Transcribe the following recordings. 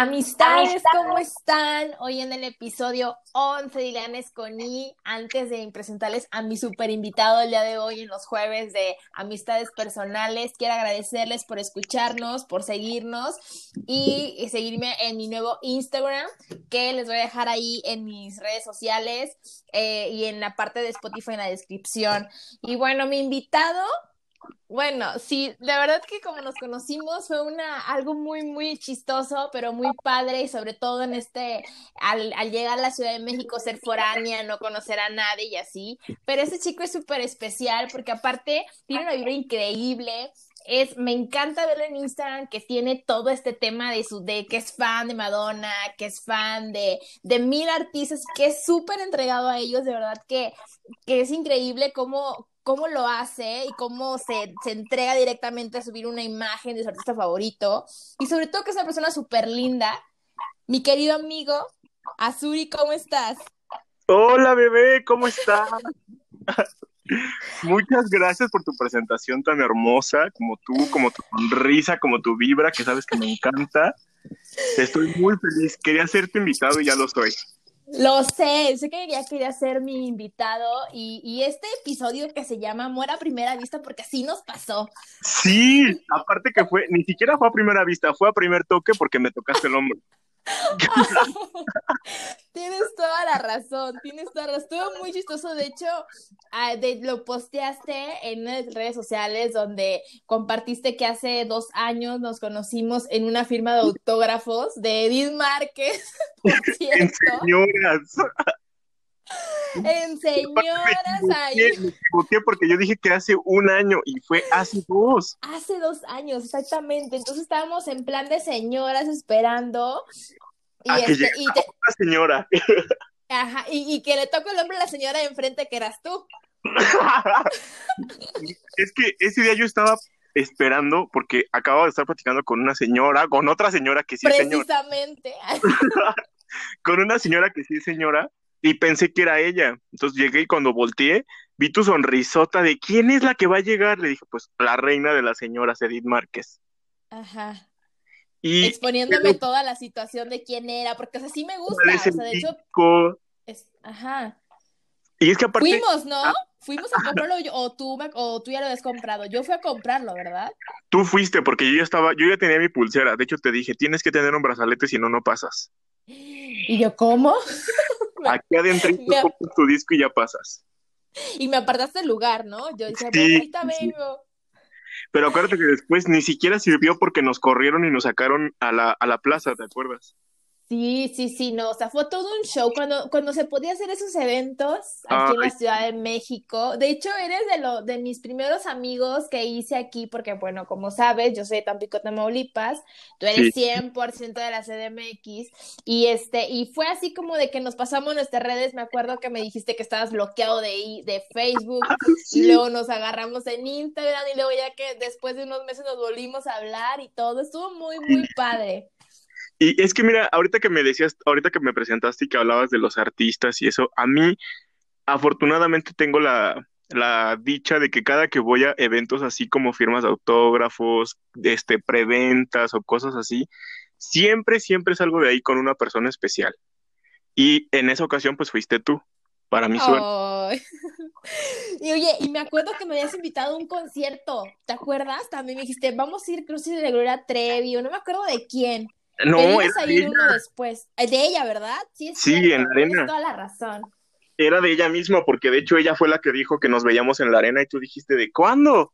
Amistades, ¿cómo están? Hoy en el episodio 11 de Ileanes con I, antes de presentarles a mi super invitado el día de hoy en los jueves de Amistades Personales, quiero agradecerles por escucharnos, por seguirnos y seguirme en mi nuevo Instagram, que les voy a dejar ahí en mis redes sociales eh, y en la parte de Spotify en la descripción. Y bueno, mi invitado bueno, sí, la verdad que como nos conocimos fue una algo muy muy chistoso, pero muy padre y sobre todo en este al, al llegar a la Ciudad de México ser foránea, no conocer a nadie y así, pero ese chico es súper especial porque aparte tiene una vibra increíble, es, me encanta verlo en Instagram que tiene todo este tema de su, de que es fan de Madonna, que es fan de, de mil artistas, que es súper entregado a ellos, de verdad que, que es increíble cómo, cómo lo hace y cómo se, se, entrega directamente a subir una imagen de su artista favorito. Y sobre todo que es una persona súper linda. Mi querido amigo, Azuri, ¿cómo estás? Hola, bebé, ¿cómo estás? Muchas gracias por tu presentación tan hermosa, como tú, como tu sonrisa, como tu vibra, que sabes que me encanta. Estoy muy feliz. Quería serte invitado y ya lo soy. Lo sé, sé que ya quería ser mi invitado y, y, este episodio que se llama Muera a primera vista porque así nos pasó. Sí, aparte que fue, ni siquiera fue a primera vista, fue a primer toque porque me tocaste el hombro. tienes toda la razón, tienes toda la razón. Estuvo muy chistoso, de hecho, de, lo posteaste en redes sociales donde compartiste que hace dos años nos conocimos en una firma de autógrafos de Edith Márquez. en señoras. En señoras ahí. Porque yo dije que hace un año y fue hace dos. Hace dos años, exactamente. Entonces estábamos en plan de señoras esperando. Y, a este, que y te... una señora. Ajá, y, y, que le tocó el hombre a la señora de enfrente que eras tú. es que ese día yo estaba esperando porque acabo de estar platicando con una señora, con otra señora que sí es señora. Precisamente. con una señora que sí es señora y pensé que era ella. Entonces llegué y cuando volteé, vi tu sonrisota de ¿quién es la que va a llegar? Le dije, pues la reina de las señoras, Edith Márquez. Ajá. Y, Exponiéndome pero, toda la situación de quién era, porque así me gusta. O sea, de hecho. Es, ajá. Y es que aparte. Fuimos, ¿no? Ah. Fuimos a comprarlo o tú, o tú ya lo habías comprado. Yo fui a comprarlo, ¿verdad? Tú fuiste, porque yo ya estaba, yo ya tenía mi pulsera. De hecho, te dije, tienes que tener un brazalete, si no, no pasas. Y yo, ¿cómo? Aquí adentro me... tu disco y ya pasas. Y me apartaste el lugar, ¿no? Yo decía, sí, ahorita vengo. Pero acuérdate que después ni siquiera sirvió porque nos corrieron y nos sacaron a la, a la plaza, ¿te acuerdas? Sí, sí, sí, no, o sea, fue todo un show cuando, cuando se podía hacer esos eventos aquí Ay. en la Ciudad de México. De hecho, eres de lo, de mis primeros amigos que hice aquí, porque bueno, como sabes, yo soy de Tampico, Tamaulipas, tú eres sí. 100% de la CDMX, y este, y fue así como de que nos pasamos nuestras redes, me acuerdo que me dijiste que estabas bloqueado de, de Facebook, ah, sí. y luego nos agarramos en Instagram, y luego ya que después de unos meses nos volvimos a hablar y todo, estuvo muy, muy padre. Y es que mira, ahorita que me decías, ahorita que me presentaste y que hablabas de los artistas y eso, a mí afortunadamente tengo la, la dicha de que cada que voy a eventos así como firmas de autógrafos, este, preventas o cosas así, siempre, siempre salgo de ahí con una persona especial. Y en esa ocasión, pues fuiste tú, para mi suerte. Y oye, y me acuerdo que me habías invitado a un concierto, ¿te acuerdas? También me dijiste, vamos a ir, que de Gloria Trevi, o no me acuerdo de quién. No, era de ella. uno después. De ella, ¿verdad? Sí, sí en la arena. toda la razón. Era de ella misma, porque de hecho ella fue la que dijo que nos veíamos en la arena y tú dijiste, ¿de cuándo?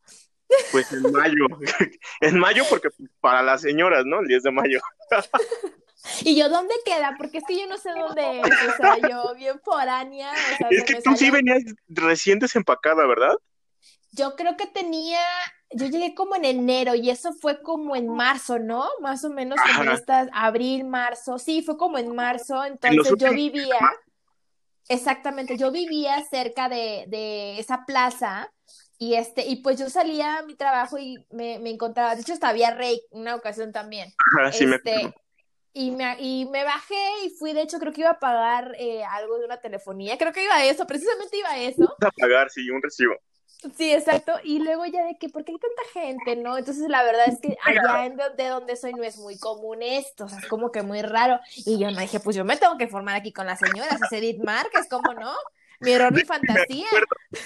Pues en mayo. en mayo, porque para las señoras, ¿no? El 10 de mayo. y yo, ¿dónde queda? Porque es que yo no sé dónde es. O sea, yo bien foránea. O sea, es que tú salió... sí venías recién desempacada, ¿verdad? Yo creo que tenía yo llegué como en enero y eso fue como en marzo, ¿no? Más o menos como en estas, abril, marzo, sí, fue como en marzo, entonces yo vivía, exactamente, yo vivía cerca de, de, esa plaza y este, y pues yo salía a mi trabajo y me, me encontraba, de hecho hasta había Rey una ocasión también. Ajá, sí este, me... Y me, y me bajé y fui, de hecho, creo que iba a pagar eh, algo de una telefonía. Creo que iba a eso, precisamente iba a eso. A pagar, sí, un recibo. Sí, exacto. Y luego ya de que, ¿por qué hay tanta gente, no? Entonces la verdad es que allá en de, donde soy no es muy común esto, o sea, es como que muy raro. Y yo no dije, pues yo me tengo que formar aquí con las señoras, es Edith Márquez, ¿cómo no? Mi error, mi fantasía.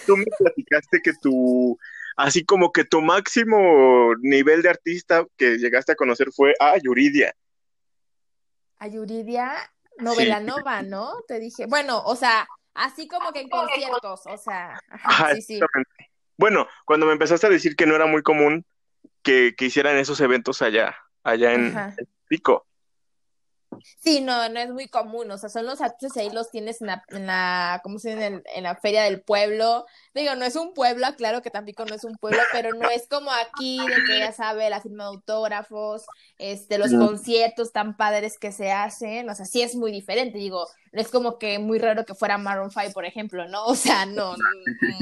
Tú me platicaste que tu, así como que tu máximo nivel de artista que llegaste a conocer fue a Yuridia. A Yuridia, novela nova, ¿no? Te dije, bueno, o sea, Así como que en conciertos, o sea, sí, sí. Bueno, cuando me empezaste a decir que no era muy común que, que hicieran esos eventos allá, allá en Pico. Sí, no, no es muy común, o sea, son los actos ahí los tienes en la, en la ¿cómo se dice? En, en, la feria del pueblo. Digo, no es un pueblo, claro que Tampico no es un pueblo, pero no es como aquí, de que ya sabe, la firma de autógrafos, este, los conciertos tan padres que se hacen, o sea, sí es muy diferente, digo, no es como que muy raro que fuera Maroon 5, por ejemplo, ¿no? O sea, no,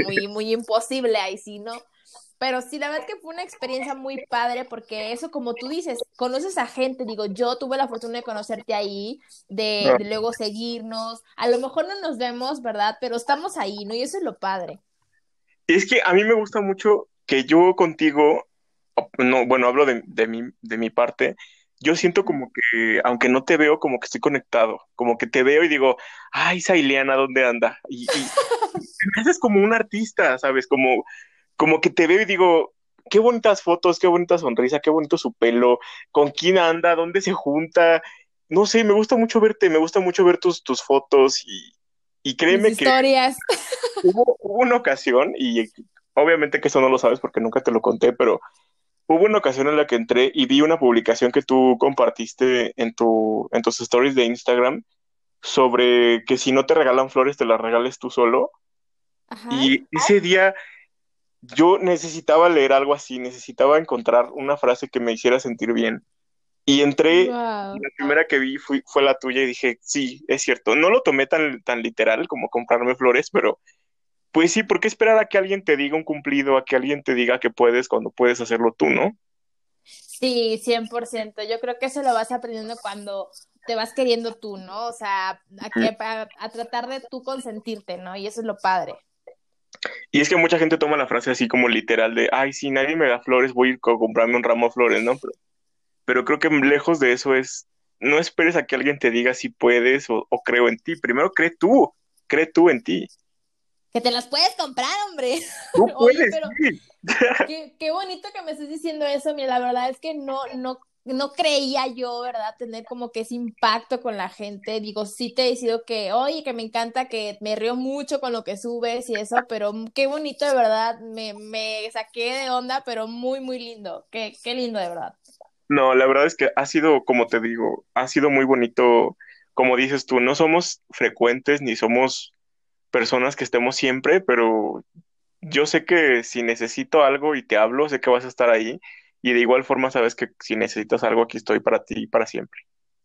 muy, muy imposible ahí sí, ¿no? Pero sí, la verdad que fue una experiencia muy padre porque eso, como tú dices, conoces a gente, digo, yo tuve la fortuna de conocerte ahí, de, luego seguirnos, a lo mejor no nos vemos, ¿verdad? Pero estamos ahí, ¿no? Y eso es lo padre. Es que a mí me gusta mucho que yo contigo, no, bueno, hablo de, de, mi, de mi parte, yo siento como que, aunque no te veo, como que estoy conectado, como que te veo y digo, ay, esa Ileana, ¿dónde anda? Y, y me haces como un artista, ¿sabes? Como como que te veo y digo, qué bonitas fotos, qué bonita sonrisa, qué bonito su pelo, con quién anda, dónde se junta. No sé, me gusta mucho verte, me gusta mucho ver tus, tus fotos y, y créeme que historias. Hubo, hubo, una ocasión, y obviamente que eso no lo sabes porque nunca te lo conté, pero hubo una ocasión en la que entré y vi una publicación que tú compartiste en, tu, en tus stories de Instagram sobre que si no te regalan flores, te las regales tú solo. Y ese día yo necesitaba leer algo así, necesitaba encontrar una frase que me hiciera sentir bien. Y entré, la primera que vi fue, fue la tuya y dije, sí, es cierto. No lo tomé tan, tan literal como comprarme flores, pero pues sí, ¿por qué esperar a que alguien te diga un cumplido, a que alguien te diga que puedes cuando puedes hacerlo tú, no? Sí, 100%. Yo creo que eso lo vas aprendiendo cuando te vas queriendo tú, ¿no? O sea, a, a tratar de tú consentirte, ¿no? Y eso es lo padre. Y es que mucha gente toma la frase así como literal de, ay, si nadie me da flores, voy a ir a comprarme un ramo de flores, ¿no? Pero, creo que lejos de eso es, no esperes a que alguien te diga si puedes o, creo en ti. Primero cree tú, cree tú en ti. Que te las puedes comprar, hombre. Tú puedes, qué, qué, bonito que me estés diciendo eso. Mira, la verdad es que no, no no creía yo, ¿verdad? Tener como que ese impacto con la gente. Digo, sí te he decido que, oye, que me encanta, que me río mucho con lo que subes y eso, pero qué bonito, de verdad. Me, me saqué de onda, pero muy, muy lindo. Qué, qué lindo, de verdad. No, la verdad es que ha sido, como te digo, ha sido muy bonito, como dices tú, no somos frecuentes ni somos personas que estemos siempre, pero yo sé que si necesito algo y te hablo, sé que vas a estar ahí y de igual forma sabes que si necesitas algo aquí estoy para ti y para siempre.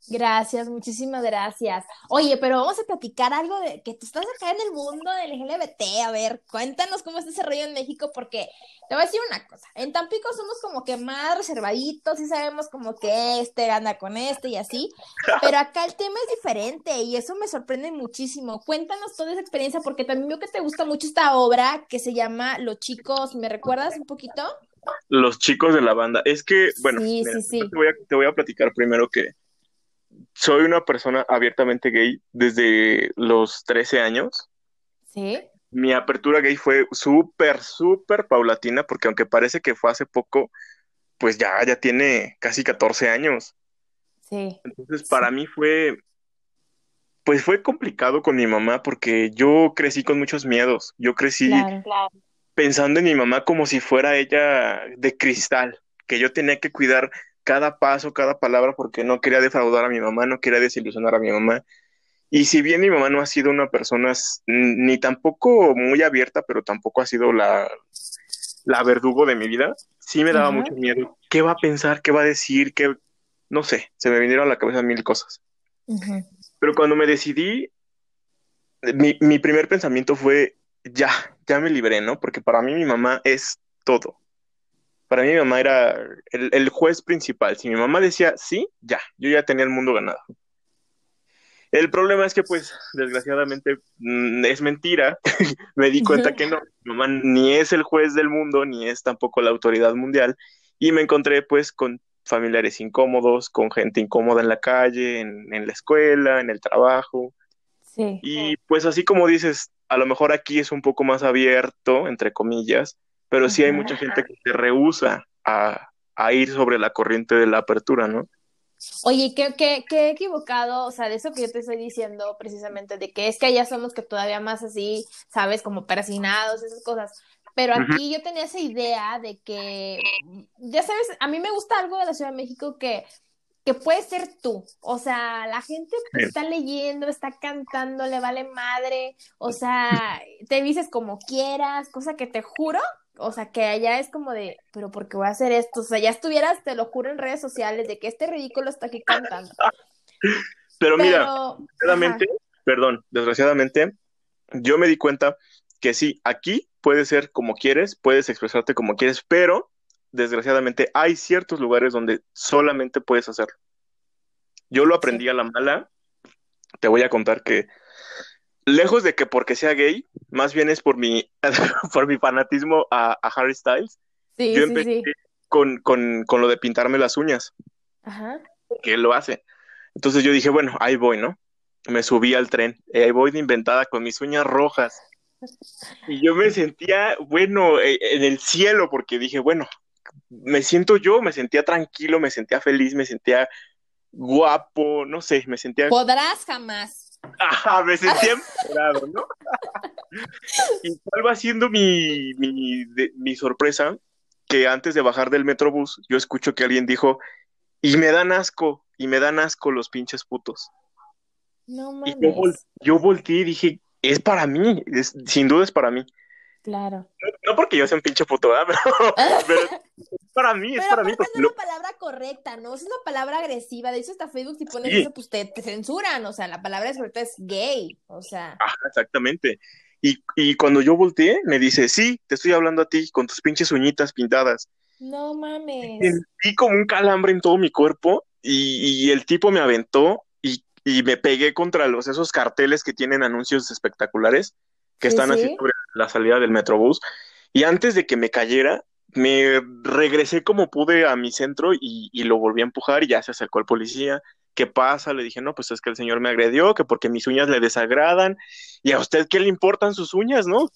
Gracias, muchísimas gracias. Oye, pero vamos a platicar algo de que tú estás acá en el mundo del LGBT. A ver, cuéntanos cómo está ese rollo en México, porque te voy a decir una cosa. En Tampico somos como que más reservaditos y sabemos como que este anda con este y así. Pero acá el tema es diferente y eso me sorprende muchísimo. Cuéntanos toda esa experiencia, porque también veo que te gusta mucho esta obra que se llama Los Chicos. ¿Me recuerdas un poquito? Los chicos de la banda. Es que, bueno, Te, voy a, platicar primero que soy una persona abiertamente gay desde los 13 años. Sí. Mi apertura gay fue súper, súper paulatina, porque aunque parece que fue hace poco, pues ya, ya tiene casi 14 años. Sí. Entonces, para mí fue, pues fue complicado con mi mamá, porque yo crecí con muchos miedos. Yo crecí claro, claro pensando en mi mamá como si fuera ella de cristal, que yo tenía que cuidar cada paso, cada palabra, porque no quería defraudar a mi mamá, no quería desilusionar a mi mamá. Y si bien mi mamá no ha sido una persona ni tampoco muy abierta, pero tampoco ha sido la, la verdugo de mi vida, sí me daba mucho miedo. ¿Qué va a pensar? ¿Qué va a decir? ¿Qué? No sé, se me vinieron a la cabeza mil cosas. Pero cuando me decidí, mi, mi primer pensamiento fue, ya, ya me libré, ¿no? Porque para mí mi mamá es todo. Para mí mi mamá era el, juez principal. Si mi mamá decía sí, ya, yo ya tenía el mundo ganado. El problema es que, pues, desgraciadamente mm, es mentira. Me di cuenta que no, mi mamá ni es el juez del mundo, ni es tampoco la autoridad mundial. Y me encontré, pues, con familiares incómodos, con gente incómoda en la calle, en, la escuela, en el trabajo. Sí. Y pues así como dices, a lo mejor aquí es un poco más abierto, entre comillas, pero sí hay mucha gente que se rehúsa a, a ir sobre la corriente de la apertura, ¿no? Oye, ¿qué, qué, qué equivocado, o sea, de eso que yo te estoy diciendo precisamente, de que es que allá somos que todavía más así, sabes, como persinados, esas cosas. Pero aquí yo tenía esa idea de que, ya sabes, a mí me gusta algo de la Ciudad de México que, que puede ser tú. O sea, la gente está leyendo, está cantando, le vale madre. O sea, te dices como quieras, cosa que te juro o sea, que allá es como de, pero ¿por qué voy a hacer esto? O sea, ya estuvieras, te lo juro en redes sociales, de que este ridículo está aquí cantando. pero, mira, desgraciadamente, perdón, desgraciadamente, yo me di cuenta que sí, aquí puedes ser como quieres, puedes expresarte como quieres, pero desgraciadamente hay ciertos lugares donde solamente puedes hacerlo. Yo lo aprendí a la mala. Te voy a contar que lejos de que porque sea gay, más bien es por mi, por mi fanatismo a, Harry Styles. Sí, yo empecé Con, con, con, lo de pintarme las uñas. Ajá. Que él lo hace. Entonces yo dije, bueno, ahí voy, ¿no? Me subí al tren, eh, ahí voy de inventada con mis uñas rojas. Y yo me sentía, bueno, eh, en el cielo, porque dije, bueno, me siento yo, me sentía tranquilo, me sentía feliz, me sentía guapo, no sé, me sentía... Podrás jamás. Ajá, me sentía empoderado, ¿no? y cuál va siendo mi, mi, mi sorpresa, que antes de bajar del metrobús, yo escucho que alguien dijo, y me dan asco, y me dan asco los pinches putos. No mames. Y yo, volteé y dije, es para mí, sin duda es para mí. Claro. No, porque yo sea un pinche puto, ¿verdad? Pero, es para mí, es para mí. no es una palabra correcta, ¿no? Es una palabra agresiva. De hecho, hasta Facebook, si pones eso, pues te, censuran. O sea, la palabra correcta es gay. O sea. Ajá, exactamente. Y, y cuando yo volteé, me dice, sí, te estoy hablando a ti, con tus pinches uñitas pintadas. No mames. Sentí como un calambre en todo mi cuerpo y, y el tipo me aventó y, y, me pegué contra los esos carteles que tienen anuncios espectaculares que están así sobre la salida del metrobús. Y antes de que me cayera, me regresé como pude a mi centro y, lo volví a empujar y ya se acercó el policía. ¿Qué pasa? Le dije, no, pues es que el señor me agredió, que porque mis uñas le desagradan. ¿Y a usted qué le importan sus uñas, no?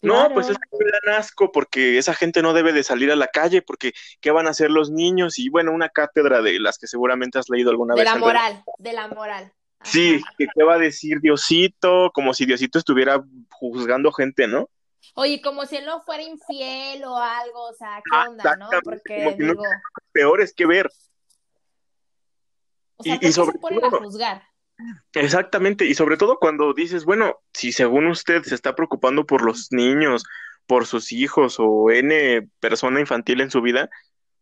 No, pues es que me dan asco porque esa gente no debe de salir a la calle porque ¿qué van a hacer los niños? Y bueno, una cátedra de las que seguramente has leído alguna vez. De la moral, de la moral. Sí, que qué va a decir Diosito, como si Diosito estuviera juzgando gente, ¿no? Oye, como si él no fuera infiel o algo, o sea, ¿qué ah, onda, no? Porque digo... peor es que ver. O sea, y, sobre se ponen a juzgar? Exactamente, y sobre todo cuando dices, bueno, si según usted se está preocupando por los niños, por sus hijos o N persona infantil en su vida,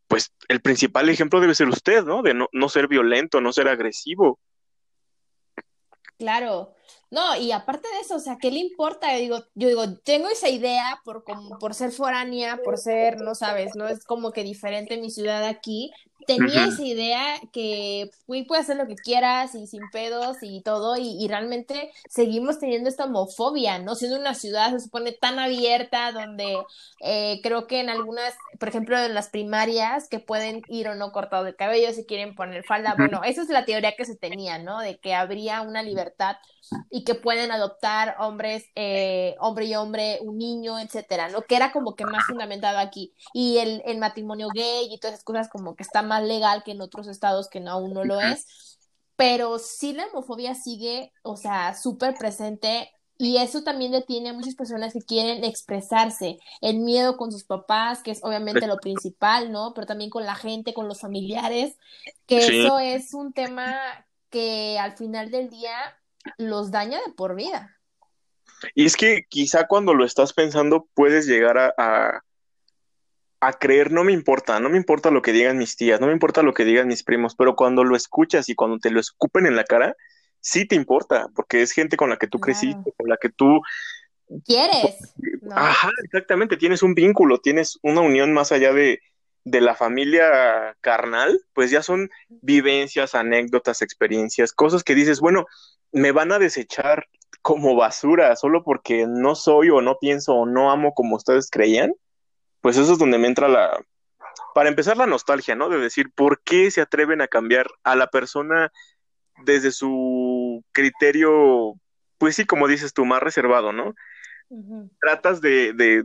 pues el principal ejemplo debe ser usted, ¿no? De no, no ser violento, no ser agresivo. Claro, no, y aparte de eso, o sea, ¿qué le importa? Yo digo, yo digo, tengo esa idea por como por ser foránea, por ser, no sabes, no es como que diferente mi ciudad aquí. Tenía esa idea que fui puedes hacer lo que quieras y sin pedos y todo, y, realmente seguimos teniendo esta homofobia, ¿no? Siendo una ciudad, se supone, tan abierta, donde eh, creo que en algunas, por ejemplo, en las primarias, que pueden ir o no cortado de cabello si quieren poner falda, bueno, esa es la teoría que se tenía, ¿no? De que habría una libertad y que pueden adoptar hombres, eh, hombre y hombre, un niño, etcétera, ¿no? Que era como que más fundamentado aquí. Y el, el matrimonio gay y todas esas cosas como que está más legal que en otros estados que no, aún no lo es. Pero sí la homofobia sigue, o sea, súper presente y eso también detiene a muchas personas que quieren expresarse, el miedo con sus papás, que es obviamente lo principal, ¿no? Pero también con la gente, con los familiares, que eso es un tema que al final del día los daña de por vida. Y es que quizá cuando lo estás pensando puedes llegar a, a, creer, no me importa, no me importa lo que digan mis tías, no me importa lo que digan mis primos, pero cuando lo escuchas y cuando te lo escupen en la cara, sí te importa, porque es gente con la que tú creciste, con la que tú... ¿Quieres? Ajá, exactamente, tienes un vínculo, tienes una unión más allá de, de la familia carnal, pues ya son vivencias, anécdotas, experiencias, cosas que dices, bueno, me van a desechar como basura solo porque no soy o no pienso o no amo como ustedes creían, pues eso es donde me entra la, para empezar la nostalgia, ¿no? De decir, ¿por qué se atreven a cambiar a la persona desde su criterio, pues sí, como dices tú, más reservado, ¿no? Tratas de, de,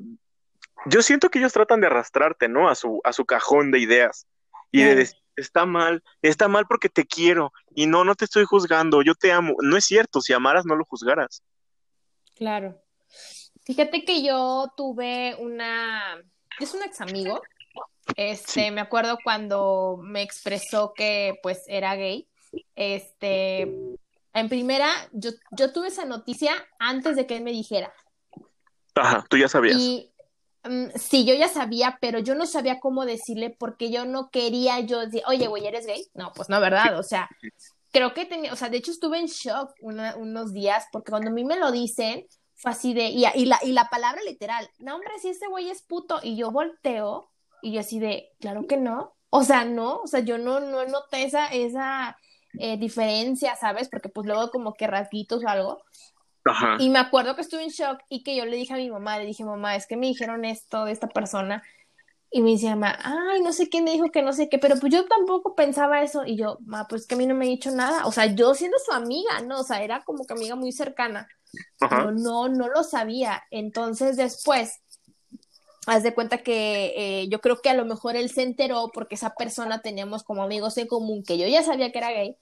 yo siento que ellos tratan de arrastrarte, ¿no? A su, a su cajón de ideas y de decir, está mal, está mal porque te quiero y no, no te estoy juzgando, yo te amo. No es cierto, si amaras no lo juzgaras. Claro. Fíjate que yo tuve una, es un ex amigo, este, me acuerdo cuando me expresó que pues era gay, este, en primera, yo, yo tuve esa noticia antes de que él me dijera. Ajá, tú ya sabías. Mm, sí, yo ya sabía, pero yo no sabía cómo decirle porque yo no quería yo decir, oye, güey, ¿eres gay? No, pues no, ¿verdad? O sea, creo que tenía, o sea, de hecho estuve en shock unos días porque cuando a mí me lo dicen, fue así de, y, la, y la palabra literal, no, hombre, si ese güey es puto, y yo volteo y yo así de, claro que no, o sea, no, o sea, yo no, no noté esa, esa eh, diferencia, ¿sabes? Porque pues luego como que rasguitos o algo, y me acuerdo que estuve en shock y que yo le dije a mi mamá, le dije, mamá, es que me dijeron esto de esta persona. Y me dice mamá, ay, no sé quién me dijo que no sé qué, pero pues yo tampoco pensaba eso. Y yo, ma, pues que a mí no me ha dicho nada. O sea, yo siendo su amiga, ¿no? O sea, era como que amiga muy cercana. Pero no, no lo sabía. Entonces después, haz de cuenta que eh, yo creo que a lo mejor él se enteró porque esa persona teníamos como amigos en común, que yo ya sabía que era gay.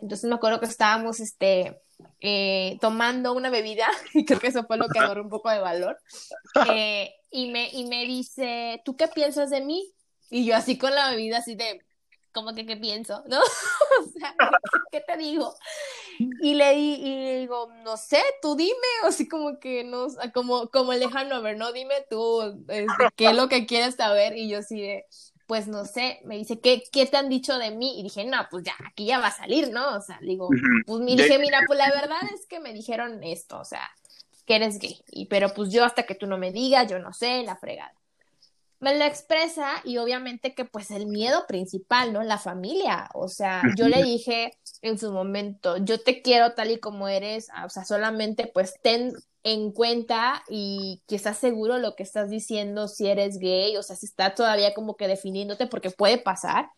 Entonces me acuerdo que estábamos, este, eh, tomando una bebida, y creo que eso fue lo que agarró un poco de valor, eh, y, me, y me dice, ¿tú qué piensas de mí? Y yo así con la bebida, así de, como que qué pienso? ¿No? o sea, ¿qué te digo? Y le di, y digo, no sé, tú dime, o así como que no, como, como el lejano, ver, no, dime tú, este, qué es lo que quieres saber, y yo así de, pues no sé, me dice, ¿qué, ¿qué te han dicho de mí? Y dije, no, pues ya, aquí ya va a salir, ¿no? O sea, digo, pues me dije, mira, pues la verdad es que me dijeron esto, o sea, que eres gay, y pero pues yo hasta que tú no me digas, yo no sé, la fregada. Me lo expresa y obviamente que pues el miedo principal, ¿no? La familia, o sea, yo le dije en su momento, yo te quiero tal y como eres, o sea, solamente pues ten en cuenta y que estás seguro lo que estás diciendo si eres gay, o sea, si está todavía como que definiéndote porque puede pasar.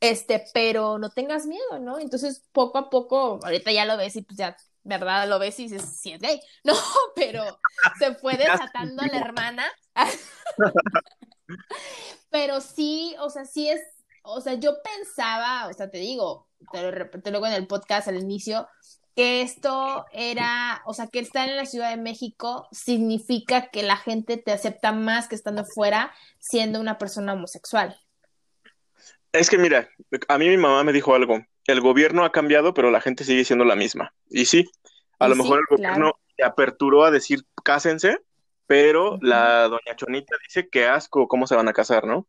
Este, pero no tengas miedo, ¿no? Entonces, poco a poco, ahorita ya lo ves y pues ya, ¿verdad? Lo ves y dices, sí es gay. No, pero se fue desatando la hermana. pero sí, o sea, sí es, o sea, yo pensaba, o sea, te digo, te lo repito luego en el podcast al inicio, que esto era, o sea, que estar en la Ciudad de México significa que la gente te acepta más que estando fuera siendo una persona homosexual. Es que mira, a mí mi mamá me dijo algo, el gobierno ha cambiado, pero la gente sigue siendo la misma. Y sí, a lo mejor el gobierno se aperturó a decir cásense, pero la doña Chonita dice que asco, ¿cómo se van a casar, no?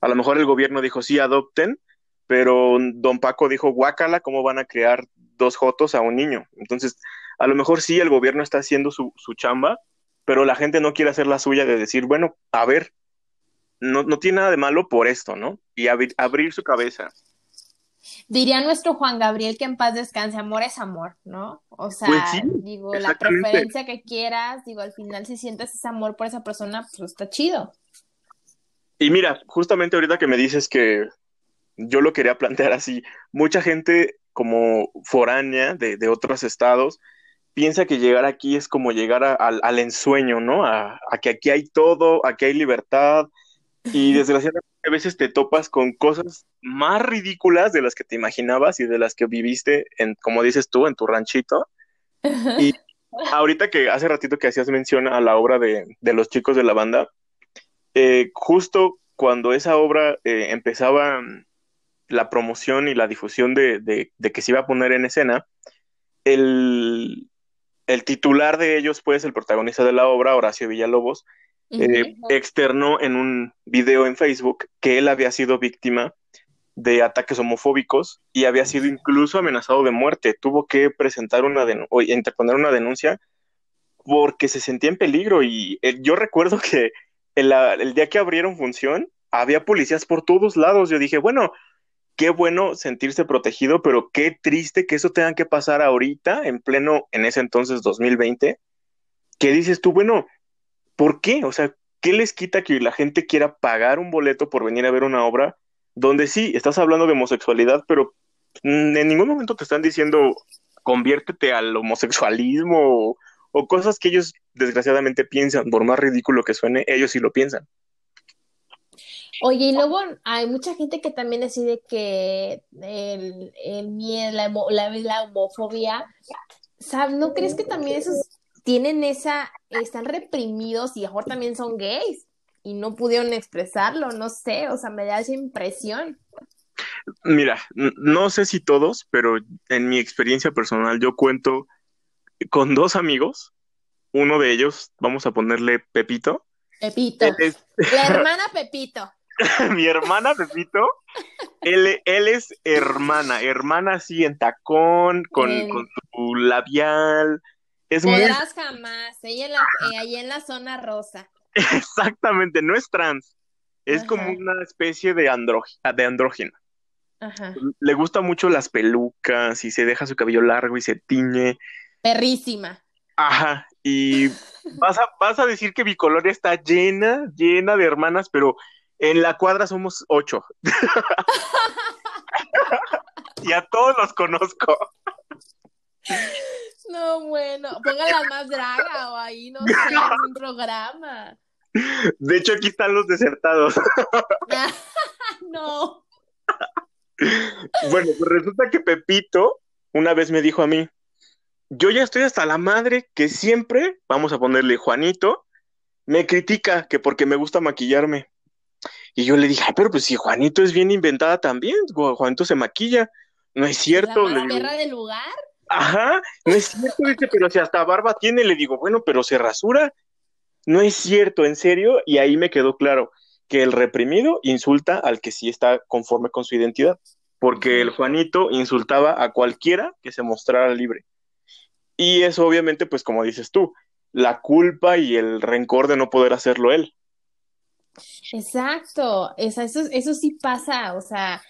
A lo mejor el gobierno dijo sí, adopten, pero don Paco dijo guácala, ¿cómo van a crear dos jotos a un niño. Entonces, a lo mejor sí el gobierno está haciendo su, su chamba, pero la gente no quiere hacer la suya de decir, bueno, a ver, no, no tiene nada de malo por esto, ¿no? Y abrir su cabeza. Diría nuestro Juan Gabriel que en paz descanse, amor es amor, ¿no? O sea, pues digo, la preferencia que quieras, digo, al final si sientes ese amor por esa persona, pues está chido. Y mira, justamente ahorita que me dices que yo lo quería plantear así, mucha gente como foránea de, otros estados, piensa que llegar aquí es como llegar al ensueño, ¿no? A, que aquí hay todo, aquí hay libertad, y desgraciadamente a veces te topas con cosas más ridículas de las que te imaginabas y de las que viviste, en, como dices tú, en tu ranchito. Y ahorita que hace ratito que hacías mención a la obra de, los chicos de la banda, eh, justo cuando esa obra eh, empezaba la promoción y la difusión de, que se iba a poner en escena, el, titular de ellos, pues, el protagonista de la obra, Horacio Villalobos, eh, externó en un video en Facebook que él había sido víctima de ataques homofóbicos y había sido incluso amenazado de muerte. Tuvo que presentar una o interponer una denuncia porque se sentía en peligro y eh, yo recuerdo que el, el, día que abrieron función había policías por todos lados. Yo dije, bueno, qué bueno sentirse protegido, pero qué triste que eso tenga que pasar ahorita, en pleno, en ese entonces 2020, que dices tú, bueno, ¿por qué? O sea, ¿qué les quita que la gente quiera pagar un boleto por venir a ver una obra donde sí, estás hablando de homosexualidad, pero en ningún momento te están diciendo conviértete al homosexualismo o, o cosas que ellos desgraciadamente piensan, por más ridículo que suene, ellos sí lo piensan. Oye, y luego hay mucha gente que también decide que el, el miedo, la, la, homofobia, ¿sabes? ¿No crees que también esos tienen esa, están reprimidos y mejor también son gays y no pudieron expresarlo? No sé, o sea, me da esa impresión. Mira, no sé si todos, pero en mi experiencia personal yo cuento con dos amigos, uno de ellos, vamos a ponerle Pepito. Pepito. La hermana Pepito. mi hermana Pepito, él, él, es hermana, hermana así en tacón, con, con su labial. Es Podrás jamás, ella en la, eh, ahí en la zona rosa. Exactamente, no es trans, es como una especie de, de andrógeno. Ajá. Le gusta mucho las pelucas y se deja su cabello largo y se tiñe. Perrísima. Ajá, y vas a, vas a decir que Bicoloria está llena, llena de hermanas, pero en la cuadra somos ocho. y a todos los conozco. No, bueno, póngala más draga o ahí, no sé, un programa. De hecho, aquí están los desertados. no. Bueno, pues resulta que Pepito una vez me dijo a mí, yo ya estoy hasta la madre que siempre, vamos a ponerle Juanito, me critica que porque me gusta maquillarme. Y yo le dije, Ay, pero pues si Juanito es bien inventada también, Juanito se maquilla. No es cierto. ¿La perra del lugar? Ajá, no es cierto, dice, pero si hasta barba tiene, le digo, bueno, pero se rasura. No es cierto, en serio, y ahí me quedó claro que el reprimido insulta al que sí está conforme con su identidad, porque el Juanito insultaba a cualquiera que se mostrara libre. Y eso obviamente, pues como dices tú, la culpa y el rencor de no poder hacerlo él. Exacto, eso, eso sí pasa, o sea,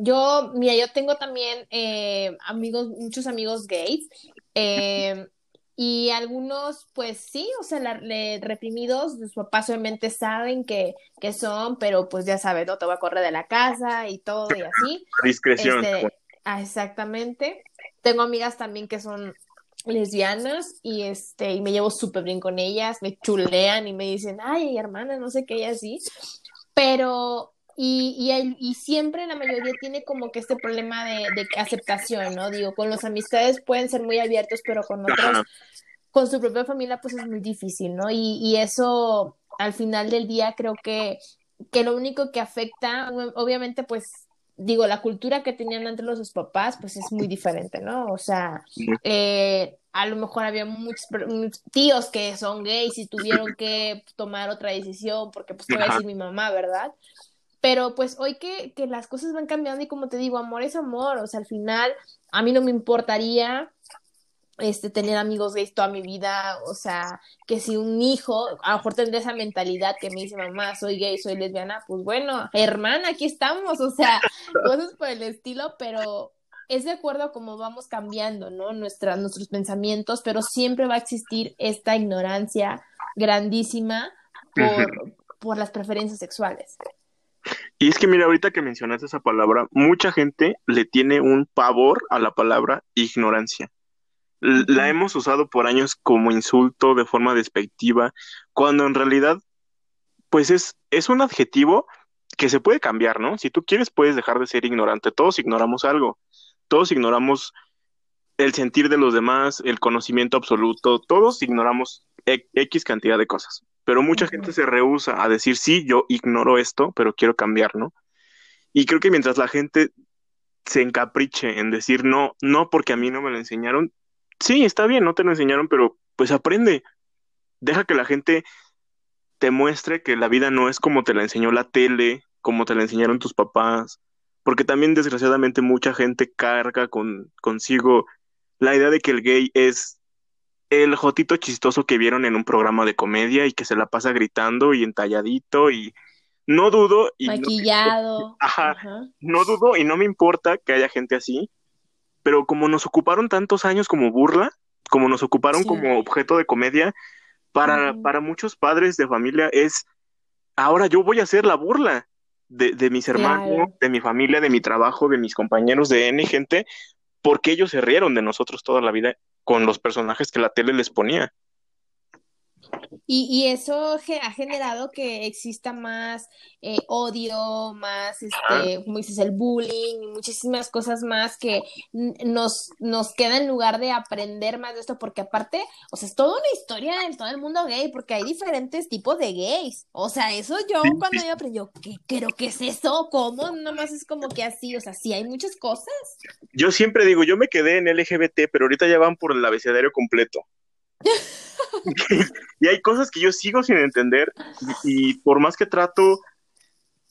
yo, mira, yo tengo también eh, amigos, muchos amigos gays, eh, y algunos, pues sí, o sea, reprimidos, sus papás obviamente saben que, que son, pero pues ya sabes, no te va a correr de la casa y todo y así. Discreción. Este, ah, exactamente. Tengo amigas también que son lesbianas y este y me llevo súper bien con ellas, me chulean y me dicen, ay, hermana, no sé qué, y así. Pero, y, y, y, siempre la mayoría tiene como que este problema de, de, aceptación, ¿no? Digo, con los amistades pueden ser muy abiertos, pero con otros, con su propia familia, pues es muy difícil, ¿no? Y, y eso, al final del día, creo que, que lo único que afecta, obviamente, pues digo, la cultura que tenían entre los sus papás, pues es muy diferente, ¿no? O sea, eh, a lo mejor había muchos, tíos que son gays y tuvieron que tomar otra decisión, porque pues te voy a decir mi mamá, ¿verdad? Pero pues hoy que, que las cosas van cambiando y como te digo, amor es amor, o sea, al final a mí no me importaría este, tener amigos gays toda mi vida, o sea, que si un hijo, a lo mejor tendría esa mentalidad que me dice, mamá, soy gay, soy lesbiana, pues bueno, hermana, aquí estamos, o sea, cosas por el estilo, pero es de acuerdo a cómo vamos cambiando, ¿no? Nuestra, nuestros pensamientos, pero siempre va a existir esta ignorancia grandísima por, por las preferencias sexuales. Y es que mira, ahorita que mencionaste esa palabra, mucha gente le tiene un pavor a la palabra ignorancia la hemos usado por años como insulto de forma despectiva, cuando en realidad, pues es, es un adjetivo que se puede cambiar, ¿no? Si tú quieres, puedes dejar de ser ignorante. Todos ignoramos algo. Todos ignoramos el sentir de los demás, el conocimiento absoluto. Todos ignoramos X cantidad de cosas. Pero mucha gente se rehúsa a decir, sí, yo ignoro esto, pero quiero cambiar, ¿no? Y creo que mientras la gente se encapriche en decir no, no porque a mí no me lo enseñaron, sí, está bien, no te lo enseñaron, pero pues aprende. Deja que la gente te muestre que la vida no es como te la enseñó la tele, como te la enseñaron tus papás, porque también desgraciadamente mucha gente carga con, consigo la idea de que el gay es el jotito chistoso que vieron en un programa de comedia y que se la pasa gritando y entalladito y no dudo y maquillado. ajá, no dudo y no me importa que haya gente así, pero como nos ocuparon tantos años como burla, como nos ocuparon como objeto de comedia, para, para muchos padres de familia es, ahora yo voy a hacer la burla de, de mis hermanos, de mi familia, de mi trabajo, de mis compañeros, de N gente, porque ellos se rieron de nosotros toda la vida con los personajes que la tele les ponía. Y, y, eso ha generado que exista más eh, odio, más, este, como dices, el bullying, muchísimas cosas más que nos, nos queda en lugar de aprender más de esto, porque aparte, o sea, es toda una historia en todo el mundo gay, porque hay diferentes tipos de gays. O sea, eso yo cuando yo aprendí, yo, ¿qué, creo que es eso? ¿Cómo? Nomás es como que así, o sea, sí hay muchas cosas. Yo siempre digo, yo me quedé en LGBT, pero ahorita ya van por el abecedario completo. Y hay cosas que yo sigo sin entender y, por más que trato,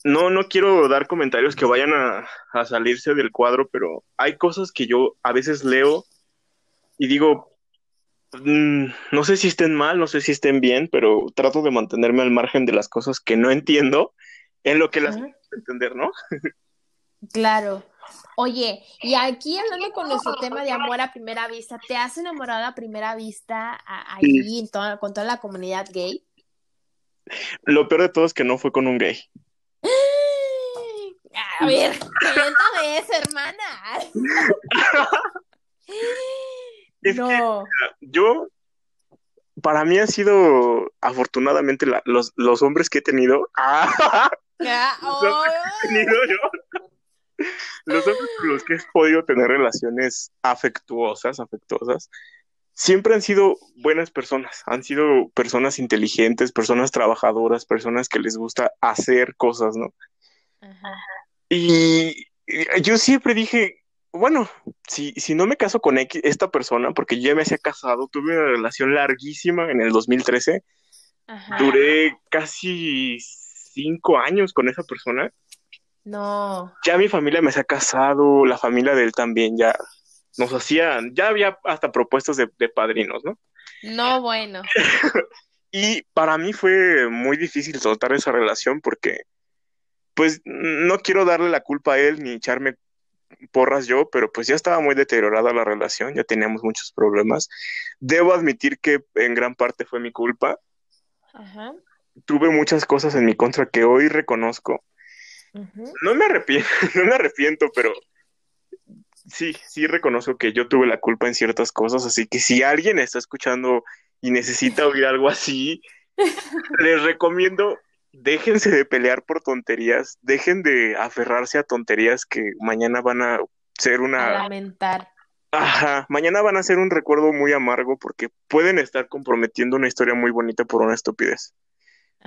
no, no quiero dar comentarios que vayan a, salirse del cuadro, pero hay cosas que yo a veces leo y digo, mm, no sé si estén mal, no sé si estén bien, pero trato de mantenerme al margen de las cosas que no entiendo en lo que las puedo entender, ¿no? claro. Oye, y aquí hablando con nuestro tema de amor a primera vista, ¿te has enamorado a primera vista ahí con toda la comunidad gay? Lo peor de todo es que no fue con un gay. A ver, cuéntame eso, hermana. no. yo, para mí ha sido, afortunadamente, los, los hombres que he tenido. Ah, oh. he tenido yo los hombres con los que he podido tener relaciones afectuosas, afectuosas, siempre han sido buenas personas, han sido personas inteligentes, personas trabajadoras, personas que les gusta hacer cosas, ¿no? Y, yo siempre dije, bueno, si, si no me caso con esta persona, porque yo ya me hacía casado, tuve una relación larguísima en el 2013, duré casi cinco años con esa persona no. Ya mi familia me se ha casado, la familia de él también ya nos hacían, ya había hasta propuestas de, padrinos, ¿no? No, bueno. y para mí fue muy difícil soltar esa relación porque, pues, no quiero darle la culpa a él ni echarme porras yo, pero pues ya estaba muy deteriorada la relación, ya teníamos muchos problemas. Debo admitir que en gran parte fue mi culpa. Ajá. Tuve muchas cosas en mi contra que hoy reconozco no me arrepiento, no me arrepiento, pero sí, sí reconozco que yo tuve la culpa en ciertas cosas, así que si alguien está escuchando y necesita oír algo así, les recomiendo déjense de pelear por tonterías, dejen de aferrarse a tonterías que mañana van a ser una lamentar. Ajá, mañana van a ser un recuerdo muy amargo porque pueden estar comprometiendo una historia muy bonita por una estupidez.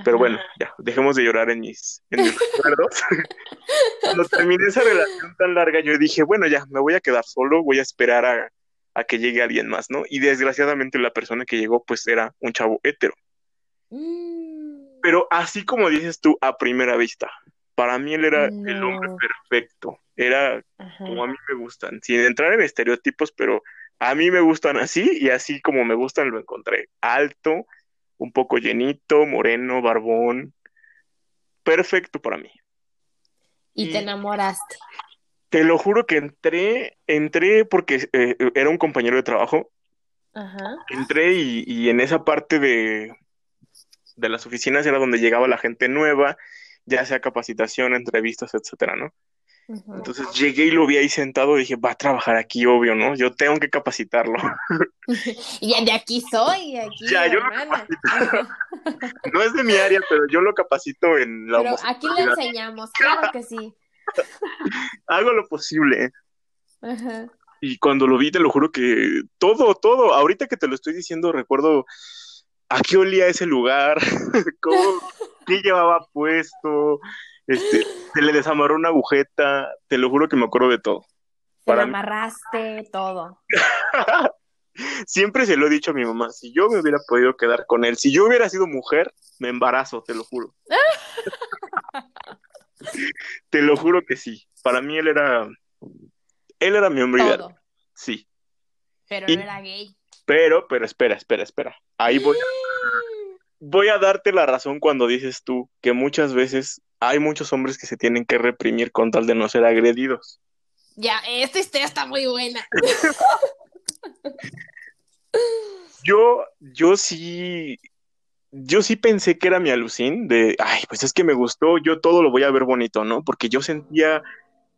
Pero bueno, ya, dejemos de llorar en mis, en mis recuerdos. Cuando terminé esa relación tan larga, yo dije, bueno, ya, me voy a quedar solo, voy a esperar a, a que llegue alguien más, ¿no? Y desgraciadamente la persona que llegó, pues era un chavo hétero. Mm. Pero así como dices tú, a primera vista, para mí él era el hombre perfecto. Era como a mí me gustan, sin entrar en estereotipos, pero a mí me gustan así y así como me gustan lo encontré. Alto, un poco llenito, moreno, barbón. Perfecto para mí. Y, te enamoraste. Te lo juro que entré, entré porque eh, era un compañero de trabajo. Ajá. Entré y, y, en esa parte de, de las oficinas era donde llegaba la gente nueva, ya sea capacitación, entrevistas, etcétera, ¿no? Entonces llegué y lo vi ahí sentado y dije, va a trabajar aquí, obvio, ¿no? Yo tengo que capacitarlo. y de aquí soy, aquí. Ya, yo no es de mi área, pero yo lo capacito en la Pero aquí le enseñamos, claro que sí. Hago lo posible. Y cuando lo vi, te lo juro que todo, todo, ahorita que te lo estoy diciendo, recuerdo a qué olía ese lugar, cómo, qué llevaba puesto, este, se le desamarró una agujeta, te lo juro que me acuerdo de todo. Se amarraste, todo. Siempre se lo he dicho a mi mamá, si yo me hubiera podido quedar con él, si yo hubiera sido mujer, me embarazo, te lo juro. te lo juro que sí. Para mí él era, él era mi hombre ideal. Sí. Pero no era gay. Pero, pero espera, espera, espera. Ahí voy a, voy a darte la razón cuando dices tú que muchas veces hay muchos hombres que se tienen que reprimir con tal de no ser agredidos. Ya, esta historia está muy buena. yo, yo sí, yo sí pensé que era mi alucín de, ay, pues es que me gustó, yo todo lo voy a ver bonito, ¿no? Porque yo sentía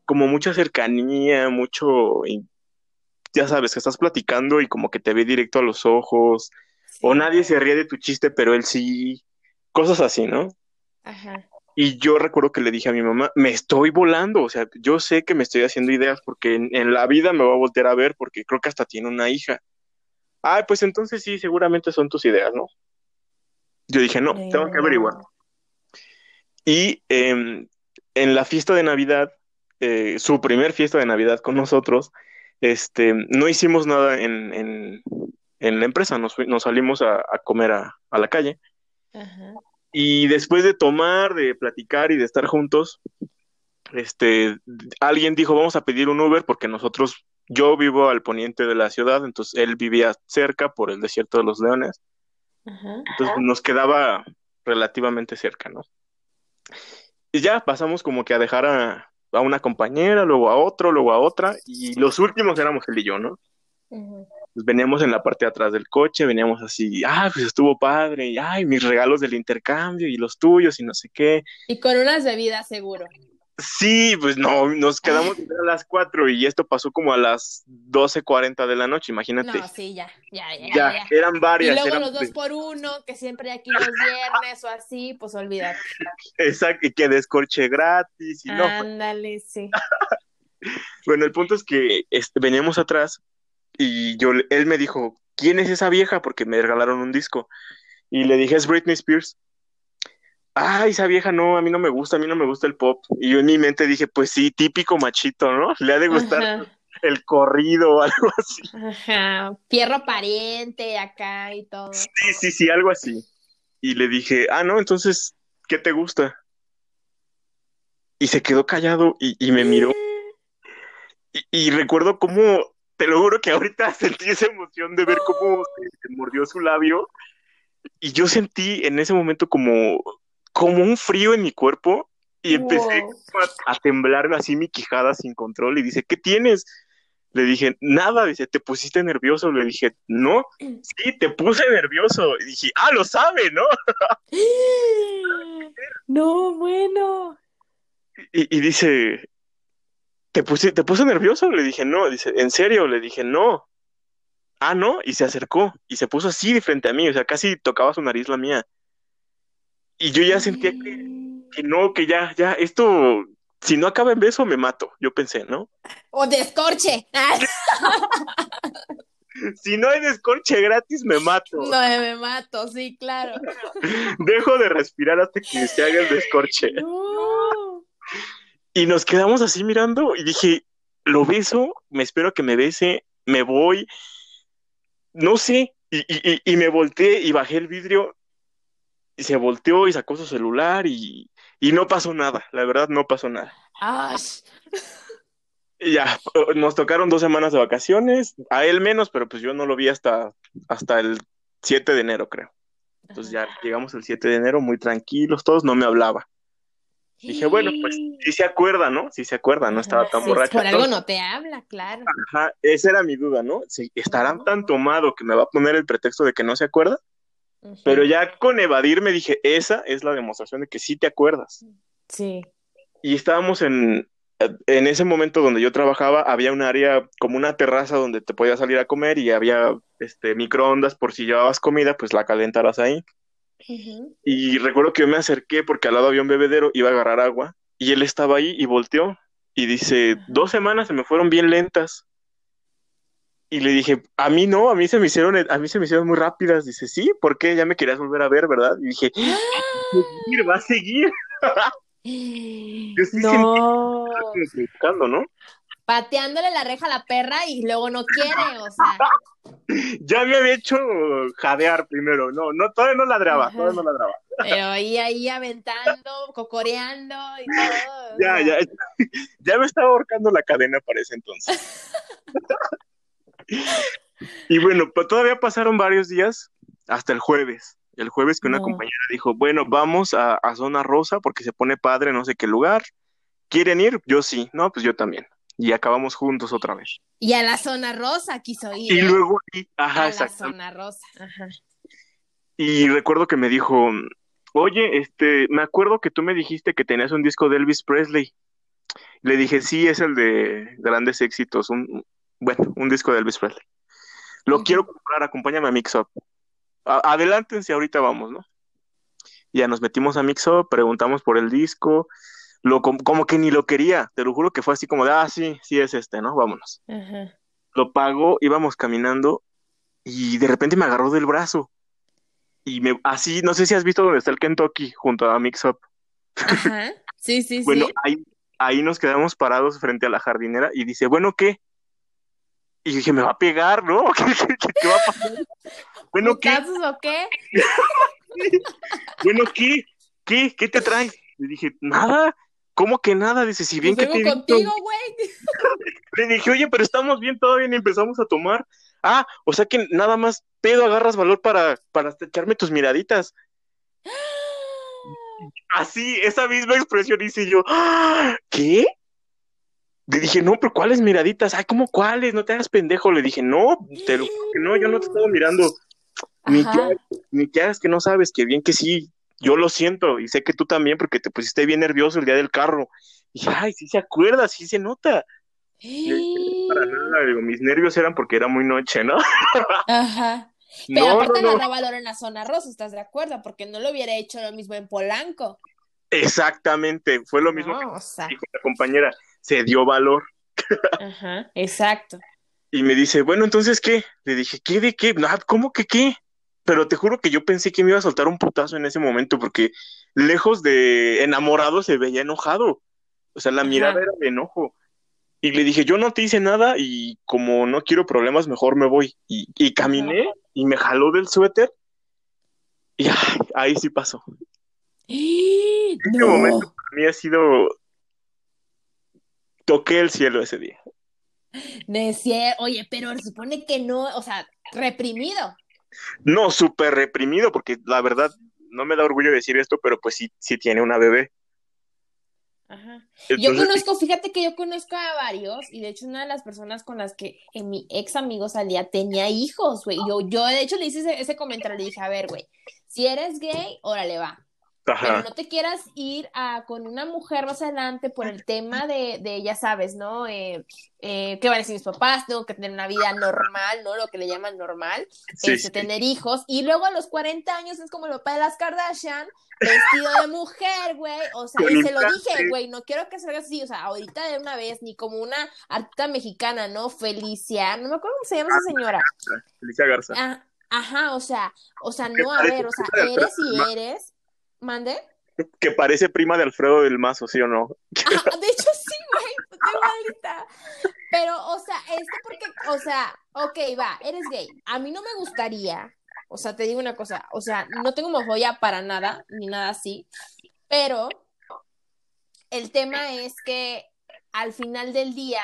como mucha cercanía, mucho, ya sabes, que estás platicando y como que te ve directo a los ojos, o nadie se ríe de tu chiste, pero él sí, cosas así, ¿no? Ajá. Y yo recuerdo que le dije a mi mamá, me estoy volando, o sea, yo sé que me estoy haciendo ideas porque en, la vida me va a voltear a ver porque creo que hasta tiene una hija. Ah, pues entonces sí, seguramente son tus ideas, ¿no? Yo dije, no, tengo que averiguar. Y em, en la fiesta de Navidad, eh, su primer fiesta de Navidad con nosotros, este, no hicimos nada en, en, en la empresa, nos, nos salimos a, a comer a, a, la calle. Ajá. Y después de tomar, de platicar y de estar juntos, este, alguien dijo, vamos a pedir un Uber porque nosotros, yo vivo al poniente de la ciudad, entonces él vivía cerca por el desierto de los leones. Entonces nos quedaba relativamente cerca, ¿no? Y ya pasamos como que a dejar a, a, una compañera, luego a otro, luego a otra, y los últimos éramos él y yo, ¿no? Pues veníamos en la parte de atrás del coche, veníamos así, ah, pues estuvo padre, y ay, mis regalos del intercambio y los tuyos y no sé qué. Y con unas bebidas seguro. Sí, pues no, nos quedamos a las 4 y esto pasó como a las 12.40 de la noche, imagínate. No, sí, ya, ya, ya. Ya, eran varias. Y luego los dos por uno, que siempre aquí los viernes o así, pues olvídate. Exacto, y que descorche gratis y no. Ándale, sí. bueno, el punto es que este, veníamos atrás y yo, él me dijo, ¿quién es esa vieja? Porque me regalaron un disco. Y le dije, es Britney Spears. Ah, esa vieja no, a mí no me gusta, a mí no me gusta el pop. Y yo en mi mente dije, pues sí, típico machito, ¿no? Le ha de gustar el corrido o algo así. Ajá, fierro pariente acá y todo. Sí, sí, sí, algo así. Y le dije, ah, no, entonces, ¿qué te gusta? Y se quedó callado y, me miró. y, recuerdo cómo te lo juro que ahorita sentí esa emoción de ver cómo se, mordió su labio y yo sentí en ese momento como, como un frío en mi cuerpo y empecé a, temblar así mi quijada sin control y dice, ¿qué tienes? Le dije, nada, dice, ¿te pusiste nervioso? Le dije, no, sí, te puse nervioso. Y dije, ah, lo sabe, ¿no? no, bueno. Y, y dice, ¿te, puse, ¿te puse nervioso? Le dije, no. Dice, ¿en serio? Le dije, no. Ah, no. Y se acercó y se puso así de frente a mí, o sea, casi tocaba su nariz la mía. Y yo ya sentía que, no, que ya, ya, esto, si no acaba en beso, me mato. Yo pensé, ¿no? O descorche. si no hay descorche gratis, me mato. No, me mato, sí, claro. Dejo de respirar hasta que se haga el descorche. No. Y nos quedamos así mirando y dije, lo beso, me espero que me bese, me voy, no sé, y, y, y me volteé y bajé el vidrio y se volteó y sacó su celular y, y no pasó nada, la verdad no pasó nada. Y ya, nos tocaron dos semanas de vacaciones, a él menos, pero pues yo no lo vi hasta, hasta el 7 de enero, creo. Entonces ya llegamos el 7 de enero muy tranquilos, todos no me hablaba. Dije, bueno, pues sí se acuerda, ¿no? Sí se acuerda, no estaba tan borracho. Por algo no te habla, claro. Ajá, esa era mi duda, ¿no? Si estarán tan tomado que me va a poner el pretexto de que no se acuerda. Pero ya con evadir me dije, esa es la demostración de que sí te acuerdas. Sí. Y estábamos en, en ese momento donde yo trabajaba, había un área como una terraza donde te podías salir a comer y había este microondas por si llevabas comida, pues la calentarás ahí. Y recuerdo que yo me acerqué porque al lado había un bebedero, iba a agarrar agua, y él estaba ahí y volteó. Y dice, dos semanas se me fueron bien lentas. Y le dije, a mí no, a mí se me hicieron, a mí se me hicieron muy rápidas. Dice, sí, ¿por qué? Ya me querías volver a ver, ¿verdad? Y dije, va a seguir, va a seguir. no. ¿no? Pateándole la reja a la perra y luego no quiere, o sea. ya me había hecho jadear primero, no, no, todavía no ladraba, todavía no ladraba. Pero ahí, ahí aventando, cocoreando y todo. Ya, ya, ya me estaba ahorcando la cadena para ese entonces. y bueno, pues todavía pasaron varios días hasta el jueves. El jueves que una compañera dijo, bueno, vamos a, a Zona Rosa porque se pone padre no sé qué lugar. ¿Quieren ir? Yo sí. No, pues yo también. Y acabamos juntos otra vez. Y a la Zona Rosa quiso ir. Y ¿eh? luego, ajá, a exacto. la Zona Rosa. Ajá. Y recuerdo que me dijo, oye, este, me acuerdo que tú me dijiste que tenías un disco de Elvis Presley. Le dije, sí, es el de grandes éxitos, un, bueno, un disco de Elvis Presley. Lo quiero comprar, acompáñame a Mix Up. A- adelántense, ahorita vamos, ¿no? Ya nos metimos a Mix Up, preguntamos por el disco, lo, com- como que ni lo quería, te lo juro que fue así como de, ah, sí, sí es este, ¿no? Vámonos. Ajá. Lo pagó, íbamos caminando y de repente me agarró del brazo. Y me, así, no sé si has visto dónde está el Kentucky junto a Mix Up. Ajá. Sí, sí, Bueno, sí. ahí, ahí nos quedamos parados frente a la jardinera y dice, bueno, ¿qué? Y dije, me va a pegar, ¿no? ¿Qué, qué- qué- qué va a pasar? Bueno, ¿qué? ¿Putazos o qué? Bueno, ¿qué? ¿Qué? ¿Qué te traes? Le dije, nada. ¿Cómo que nada? Dice, si bien Pues que te vengo he visto". contigo, güey. Le dije, oye, pero estamos bien todavía y empezamos a tomar. Ah, o sea que nada más pedo agarras valor para, para echarme tus miraditas. Así, esa misma expresión hice yo, "Ah, ¿qué? Le dije, no, pero ¿cuáles miraditas? Ay, ¿cómo cuáles? No te hagas pendejo. Le dije, no, te lo no, yo no te estaba mirando. Ni que, ni que hagas que no sabes, que bien que sí, yo lo siento y sé que tú también porque te pusiste bien nervioso el día del carro. Y dije, ay, sí se acuerda, sí se nota. Para nada, digo, mis nervios eran porque era muy noche, ¿no? Ajá. Pero No, aparte no, no. valor en la zona rosa, ¿estás de acuerdo? Porque no lo hubiera hecho lo mismo en Polanco. Exactamente, fue lo mismo No, o sea, que dijo la compañera, se dio valor. ajá, exacto. Y me dice, bueno, entonces, ¿qué? Le dije, ¿qué de qué? ¿cómo que qué? Pero te juro que yo pensé que me iba a soltar un putazo en ese momento, porque lejos de enamorado se veía enojado. O sea, la Ajá. mirada era de enojo. Y le dije, yo no te hice nada y como no quiero problemas, mejor me voy. Y, y caminé y me jaló del suéter. Y ay, ahí sí pasó. ¡Eh! Ese No. momento para mí ha sido... Toqué el cielo ese día. Decía, oye, pero se supone que no, o sea, reprimido. No, súper reprimido, porque la verdad, no me da orgullo decir esto, pero pues sí, sí tiene una bebé. Ajá. Yo conozco, fíjate que yo conozco a varios, y de hecho una de las personas con las que eh, mi ex amigo salía tenía hijos, güey. Yo, yo de hecho le hice ese, ese comentario, le dije, a ver, güey, si eres gay, órale, va. Pero no te quieras ir a, con una mujer más adelante por el tema de, de ya sabes, ¿no? Eh, eh, ¿Qué van a decir mis papás? Tengo que tener una vida normal, ¿no? Lo que le llaman normal, sí, este, sí. tener hijos. Y luego a los 40 años es como el papá de las Kardashian, vestido de mujer, güey. O sea, y se lo dije, güey, no quiero que salgas así, o sea, ahorita de una vez, ni como una artista mexicana, ¿no? Felicia, no me acuerdo cómo se llama esa señora. Felicia Garza. Ah, ajá, o sea, o sea, no, a ver, o sea, eres y eres, mande. Que parece prima de Alfredo del Mazo, ¿sí o no? Ajá, de hecho sí, güey, igualita. Pero, o sea, este porque, o sea, ok, va, eres gay. A mí no me gustaría, o sea, te digo una cosa, o sea, no tengo homofobia para nada, ni nada así, pero el tema es que al final del día,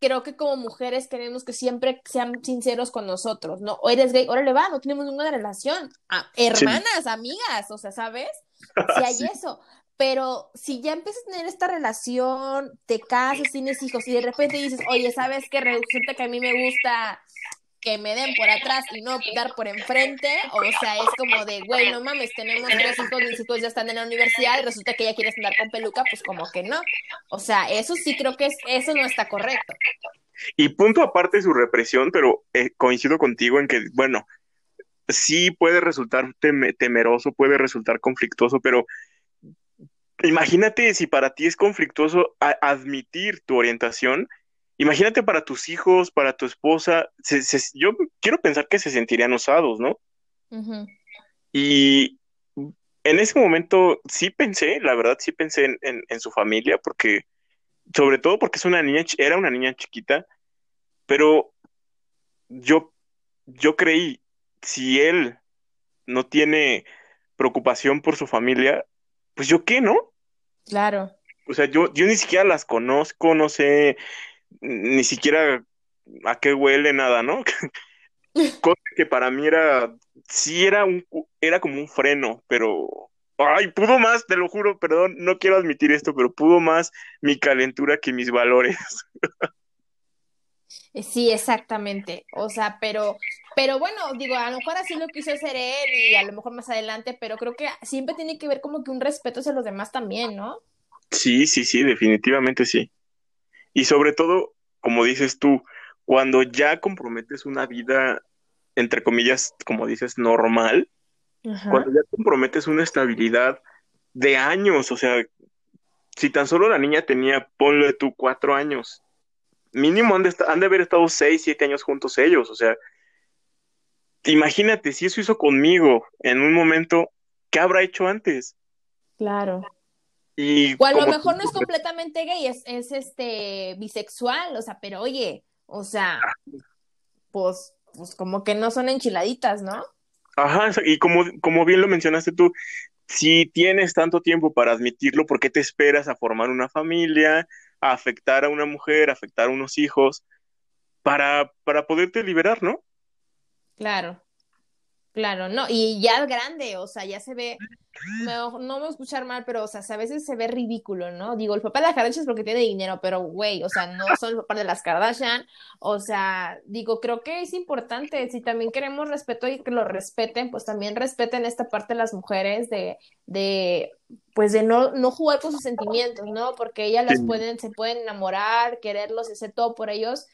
creo que como mujeres queremos que siempre sean sinceros con nosotros, ¿no? O eres gay, órale va, no tenemos ninguna relación. Ah, hermanas, amigas, o sea, ¿sabes? Si hay Sí. eso. Pero si ya empiezas a tener esta relación, te casas, tienes hijos y de repente dices, oye, ¿sabes qué? Resulta que a mí me gusta que me den por atrás y no dar por enfrente. O sea, es como de, güey, no mames, tenemos tres hijos, mis hijos ya están en la universidad y resulta que ya quieres andar con peluca, pues como que no. O sea, eso sí creo que es, eso no está correcto. Y punto aparte su represión, pero eh, coincido contigo en que, bueno, sí puede resultar teme- temeroso, puede resultar conflictuoso, pero imagínate si para ti es conflictuoso admitir tu orientación, imagínate para tus hijos, para tu esposa, se- se- yo quiero pensar que se sentirían osados, ¿no? Y en ese momento sí pensé, la verdad sí pensé en, en- en su familia, porque, sobre todo porque es una niña, era una niña chiquita, pero yo, yo creí, si él no tiene preocupación por su familia, pues yo qué, ¿no? Claro. O sea, yo, yo ni siquiera las conozco, no sé, ni siquiera a qué huele nada, ¿no? Cosa que para mí era sí era un, era como un freno, pero, ay, pudo más, te lo juro, perdón, no quiero admitir esto, pero pudo más mi calentura que mis valores. Eh, sí, exactamente. O sea, pero, pero bueno, digo, a lo mejor así lo quiso hacer él y a lo mejor más adelante, pero creo que siempre tiene que ver como que un respeto hacia los demás también, ¿no? Sí, sí, sí, definitivamente sí. Y sobre todo, como dices tú, cuando ya comprometes una vida, entre comillas, como dices, normal, cuando ya comprometes una estabilidad de años, o sea, si tan solo la niña tenía, ponle tú, cuatro años, mínimo han de, han de haber estado seis, siete años juntos ellos, o sea, imagínate, si eso hizo conmigo en un momento, ¿qué habrá hecho antes? Claro. Y o a lo mejor no es completamente gay, es, es este bisexual, o sea, pero oye, o sea, pues, pues como que no son enchiladitas, ¿no? Ajá, y como, como bien lo mencionaste tú, si tienes tanto tiempo para admitirlo, ¿por qué te esperas a formar una familia, a afectar a una mujer, a afectar a unos hijos, para, para poderte liberar, ¿no? Claro. Claro, no, y ya grande, o sea, ya se ve, no, me voy a escuchar mal, pero, o sea, a veces se ve ridículo, ¿no? Digo, el papá de las Kardashian es porque tiene dinero, pero, güey, o sea, no son el papá de las Kardashian, o sea, digo, creo que es importante, si también queremos respeto y que lo respeten, pues también respeten esta parte de las mujeres de, de, pues de no, no jugar con sus sentimientos, ¿no? Porque ellas las pueden, se pueden enamorar, quererlos, hacer todo por ellos,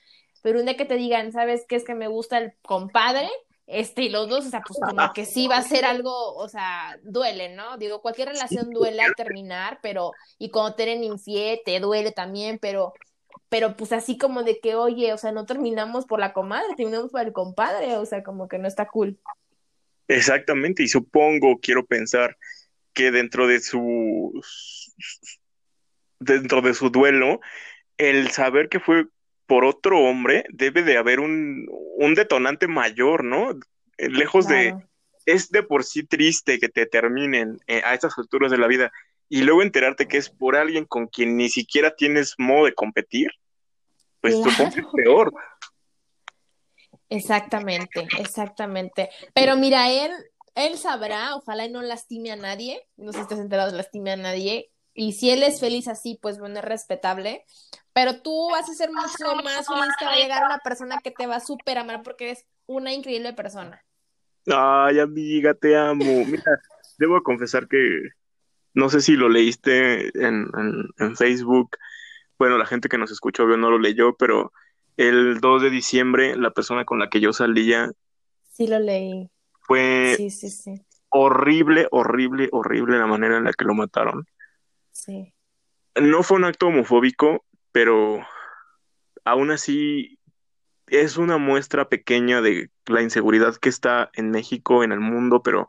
pero un día que te digan, ¿sabes qué es que me gusta el compadre? Este, y los dos, o sea, pues como que sí va a ser algo, o sea, duele, ¿no? Digo, cualquier relación duele al terminar, pero, y cuando te eres infiel, te duele también, pero, pero pues así como de que, oye, o sea, no terminamos por la comadre, terminamos por el compadre, o sea, como que no está cool. Exactamente, y supongo, quiero pensar, que dentro de su, dentro de su duelo, el saber que fue por otro hombre, debe de haber un, un detonante mayor, ¿no? Eh, lejos de, es de por sí triste que te terminen eh, a estas alturas de la vida y luego enterarte que es por alguien con quien ni siquiera tienes modo de competir, pues supongo que es peor. Exactamente, exactamente. Pero mira, él, él sabrá, ojalá y no lastime a nadie, no sé si estás enterado lastime a nadie, y si él es feliz así, pues bueno, es respetable, pero tú vas a ser mucho más feliz que va a llegar una persona que te va a súper amar porque eres una increíble persona. Ay, amiga, te amo. Mira, debo confesar que no sé si lo leíste en, en, Facebook. Bueno, la gente que nos escuchó no lo leyó, pero el 2 de diciembre, la persona con la que yo salía. Sí, lo leí. Fue sí, sí, sí. horrible, horrible, horrible la manera en la que lo mataron. Sí. No fue un acto homofóbico, pero aún así es una muestra pequeña de la inseguridad que está en México, en el mundo, pero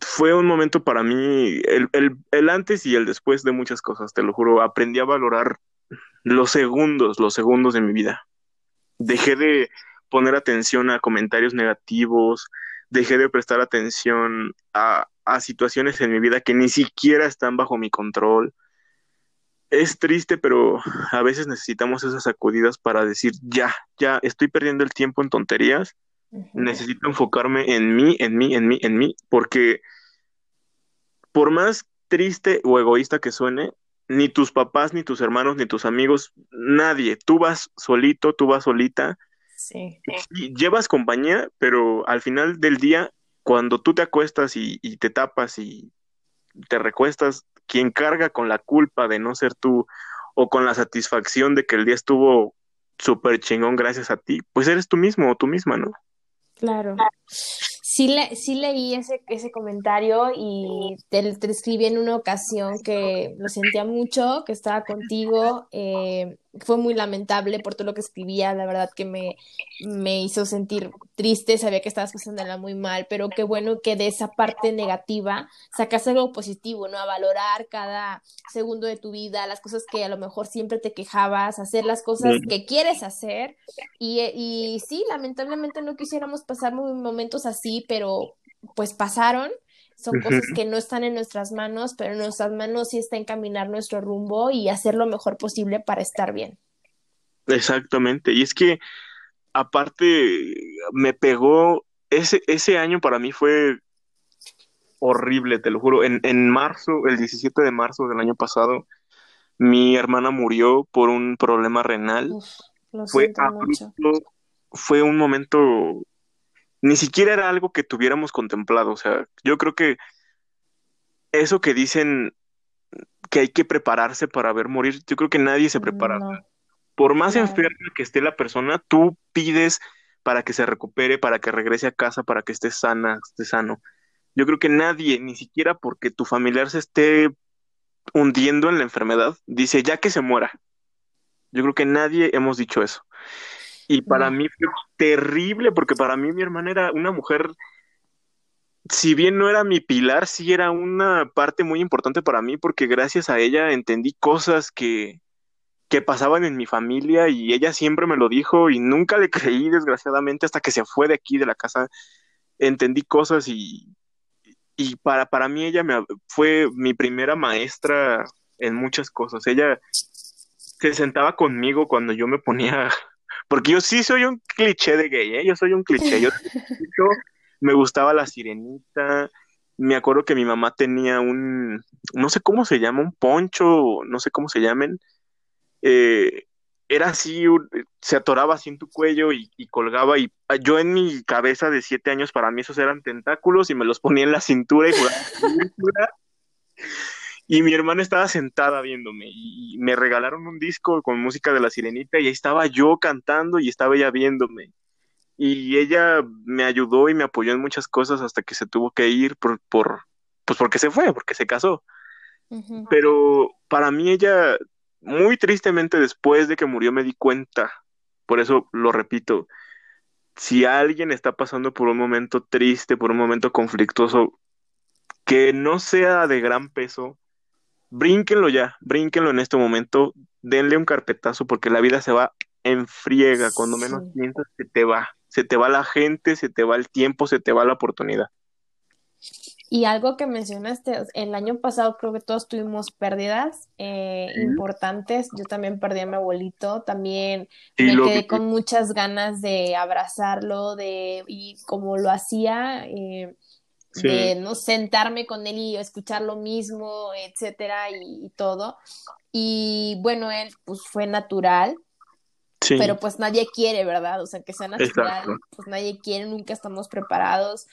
fue un momento para mí, el, el, antes y el después de muchas cosas, te lo juro, aprendí a valorar los segundos, los segundos de mi vida. Dejé de poner atención a comentarios negativos, dejé de prestar atención a, a situaciones en mi vida que ni siquiera están bajo mi control es triste, pero a veces necesitamos esas sacudidas para decir, ya, ya, estoy perdiendo el tiempo en tonterías, necesito enfocarme en mí, en mí, en mí, en mí, porque por más triste o egoísta que suene, ni tus papás, ni tus hermanos, ni tus amigos, nadie, tú vas solito, tú vas solita. Sí. Y llevas compañía, pero al final del día, cuando tú te acuestas y, te tapas y te recuestas, quien carga con la culpa de no ser tú o con la satisfacción de que el día estuvo súper chingón gracias a ti, pues eres tú mismo o tú misma, ¿no? Claro. Sí, le, leí ese, ese comentario y te, te, escribí en una ocasión que lo sentía mucho, que estaba contigo. Eh, fue muy lamentable por todo lo que escribía, la verdad que me, me hizo sentir triste, sabía que estabas pasándola muy mal, pero qué bueno que de esa parte negativa sacas algo positivo, ¿no? A valorar cada segundo de tu vida, las cosas que a lo mejor siempre te quejabas, hacer las cosas que quieres hacer. Y, y sí, lamentablemente no quisiéramos pasar momentos así, pero pues pasaron. Son cosas que no están en nuestras manos, pero en nuestras manos sí está encaminar nuestro rumbo y hacer lo mejor posible para estar bien. Exactamente. Y es que aparte me pegó ese, ese año para mí fue horrible, te lo juro. En, en marzo, el 17 de marzo del año pasado, mi hermana murió por un problema renal. fue, fue un momento, ni siquiera era algo que tuviéramos contemplado. O sea, yo creo que eso que dicen que hay que prepararse para ver morir, yo creo que nadie se prepara. Por más enferma que esté la persona, tú pides para que se recupere, para que regrese a casa, para que esté sana, esté sano. Yo creo que nadie, ni siquiera porque tu familiar se esté hundiendo en la enfermedad, dice ya que se muera. Yo creo que nadie hemos dicho eso. Y para mí fue terrible, porque para mí mi hermana era una mujer, si bien no era mi pilar, sí era una parte muy importante para mí, porque gracias a ella entendí cosas que, que pasaban en mi familia y ella siempre me lo dijo y nunca le creí, desgraciadamente, hasta que se fue de aquí, de la casa, entendí cosas y, y para, para mí ella me, fue mi primera maestra en muchas cosas. Ella se sentaba conmigo cuando yo me ponía, porque yo sí soy un cliché de gay, ¿eh? yo soy un cliché, yo, me gustaba la sirenita, me acuerdo que mi mamá tenía un, no sé cómo se llama, un poncho, no sé cómo se llamen, eh, era así, se atoraba así en tu cuello y, colgaba y ah, yo en mi cabeza de siete años para mí esos eran tentáculos y me los ponía en la cintura y y mi hermana estaba sentada viéndome y, me regalaron un disco con música de la sirenita y ahí estaba yo cantando y estaba ella viéndome y ella me ayudó y me apoyó en muchas cosas hasta que se tuvo que ir por, por pues porque se fue, porque se casó. Pero para mí ella muy tristemente después de que murió me di cuenta, por eso lo repito, si alguien está pasando por un momento triste, por un momento conflictuoso, que no sea de gran peso, brínquenlo ya, brínquenlo en este momento, denle un carpetazo porque la vida se va en friega, cuando menos piensas se te va, se te va la gente, se te va el tiempo, se te va la oportunidad. Y algo que mencionaste, el año pasado creo que todos tuvimos pérdidas eh, importantes. Yo también perdí a mi abuelito, también me quedé con muchas ganas de abrazarlo, de y como lo hacía, eh, de no sentarme con él y escuchar lo mismo, etcétera, y, todo. Y bueno, él pues fue natural, Pero pues nadie quiere, ¿verdad? O sea, que sea natural, pues nadie quiere, nunca estamos preparados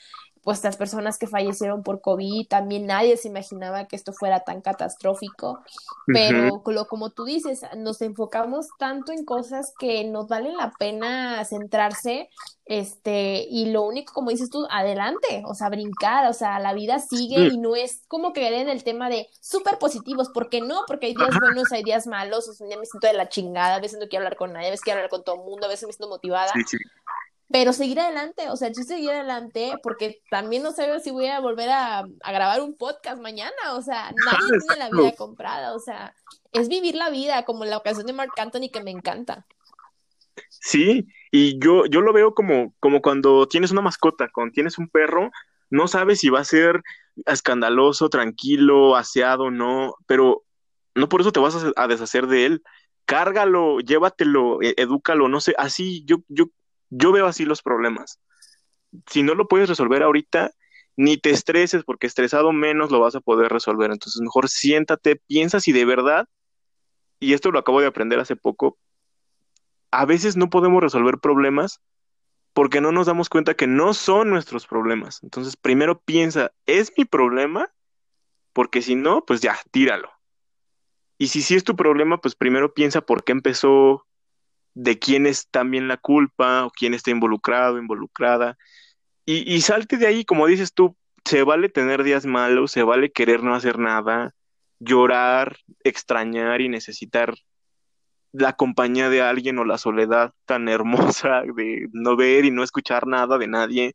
pues las personas que fallecieron por COVID, también nadie se imaginaba que esto fuera tan catastrófico, pero como tú dices, nos enfocamos tanto en cosas que nos valen la pena centrarse, este, y lo único, como dices tú, adelante, o sea, brincar, o sea, la vida sigue y no es como que en el tema de súper positivos, porque no, porque hay días buenos, hay días malos, o sea, un día me siento de la chingada, a veces no quiero hablar con nadie, a veces quiero hablar con todo el mundo, a veces me siento motivada, pero seguir adelante, o sea, yo seguir adelante porque también no sé si voy a volver a, grabar un podcast mañana, o sea, nadie tiene la vida comprada, o sea, es vivir la vida como la ocasión de Mark Anthony que me encanta. Sí, y yo, yo lo veo como, como cuando tienes una mascota, cuando tienes un perro, no sabes si va a ser escandaloso, tranquilo, aseado, no, pero no por eso te vas a, a deshacer de él. Cárgalo, llévatelo, e, edúcalo, no sé, así yo, yo yo veo así los problemas. Si no lo puedes resolver ahorita, ni te estreses, porque estresado menos lo vas a poder resolver. Entonces, mejor siéntate, piensa si de verdad, y esto lo acabo de aprender hace poco, a veces no podemos resolver problemas porque no nos damos cuenta que no son nuestros problemas. Entonces, primero piensa, ¿es mi problema? Porque si no, pues ya, tíralo. Y si sí es tu problema, pues primero piensa por qué empezó, de quién es también la culpa o quién está involucrado, involucrada. Y, salte de ahí, como dices tú, se vale tener días malos, se vale querer no hacer nada, llorar, extrañar y necesitar la compañía de alguien o la soledad tan hermosa de no ver y no escuchar nada de nadie.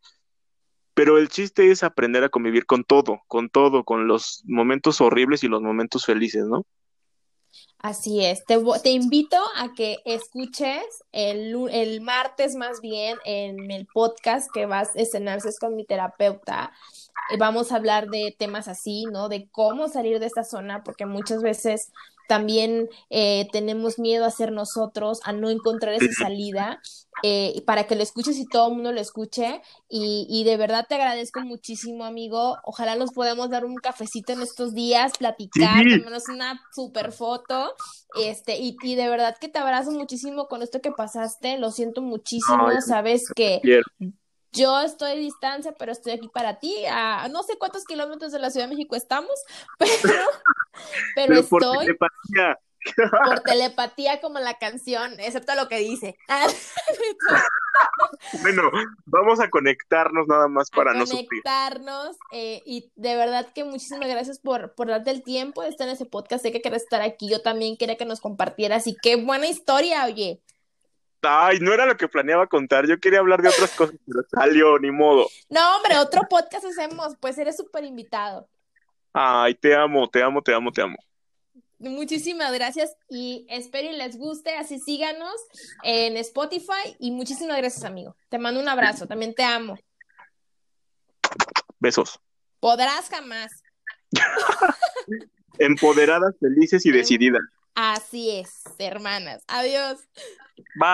Pero el chiste es aprender a convivir con todo, con todo, con los momentos horribles y los momentos felices, ¿no? Así es, te, te, invito a que escuches el, el, martes más bien en el podcast que vas a escenarse con mi terapeuta. Vamos a hablar de temas así, ¿no? De cómo salir de esta zona, porque muchas veces también eh, tenemos miedo a ser nosotros, a no encontrar esa salida, eh, para que lo escuches y todo el mundo lo escuche. Y, y, de verdad te agradezco muchísimo, amigo. Ojalá nos podamos dar un cafecito en estos días, platicar, sí. una super foto. Este, y, y, de verdad que te abrazo muchísimo con esto que pasaste. Lo siento muchísimo. Sabes que yo estoy a distancia, pero estoy aquí para ti. A no sé cuántos kilómetros de la Ciudad de México estamos, pero, pero, estoy. Por telepatía. Por telepatía, como la canción, excepto lo que dice. bueno, vamos a conectarnos nada más para no sufrir. Conectarnos, eh, y de verdad que muchísimas gracias por, por darte el tiempo de estar en ese podcast. Sé que quieres estar aquí. Yo también quería que nos compartieras. Y qué buena historia, oye. Ay, no era lo que planeaba contar. Yo quería hablar de otras cosas, pero salió, ni modo. No, hombre, otro podcast hacemos. Pues eres súper invitado. Ay, te amo, te amo, te amo, te amo. Muchísimas gracias y espero y les guste. Así síganos en Spotify y muchísimas gracias, amigo. Te mando un abrazo. También te amo. Besos. Podrás jamás. Empoderadas, felices y decididas. Así es, hermanas. Adiós. Bye.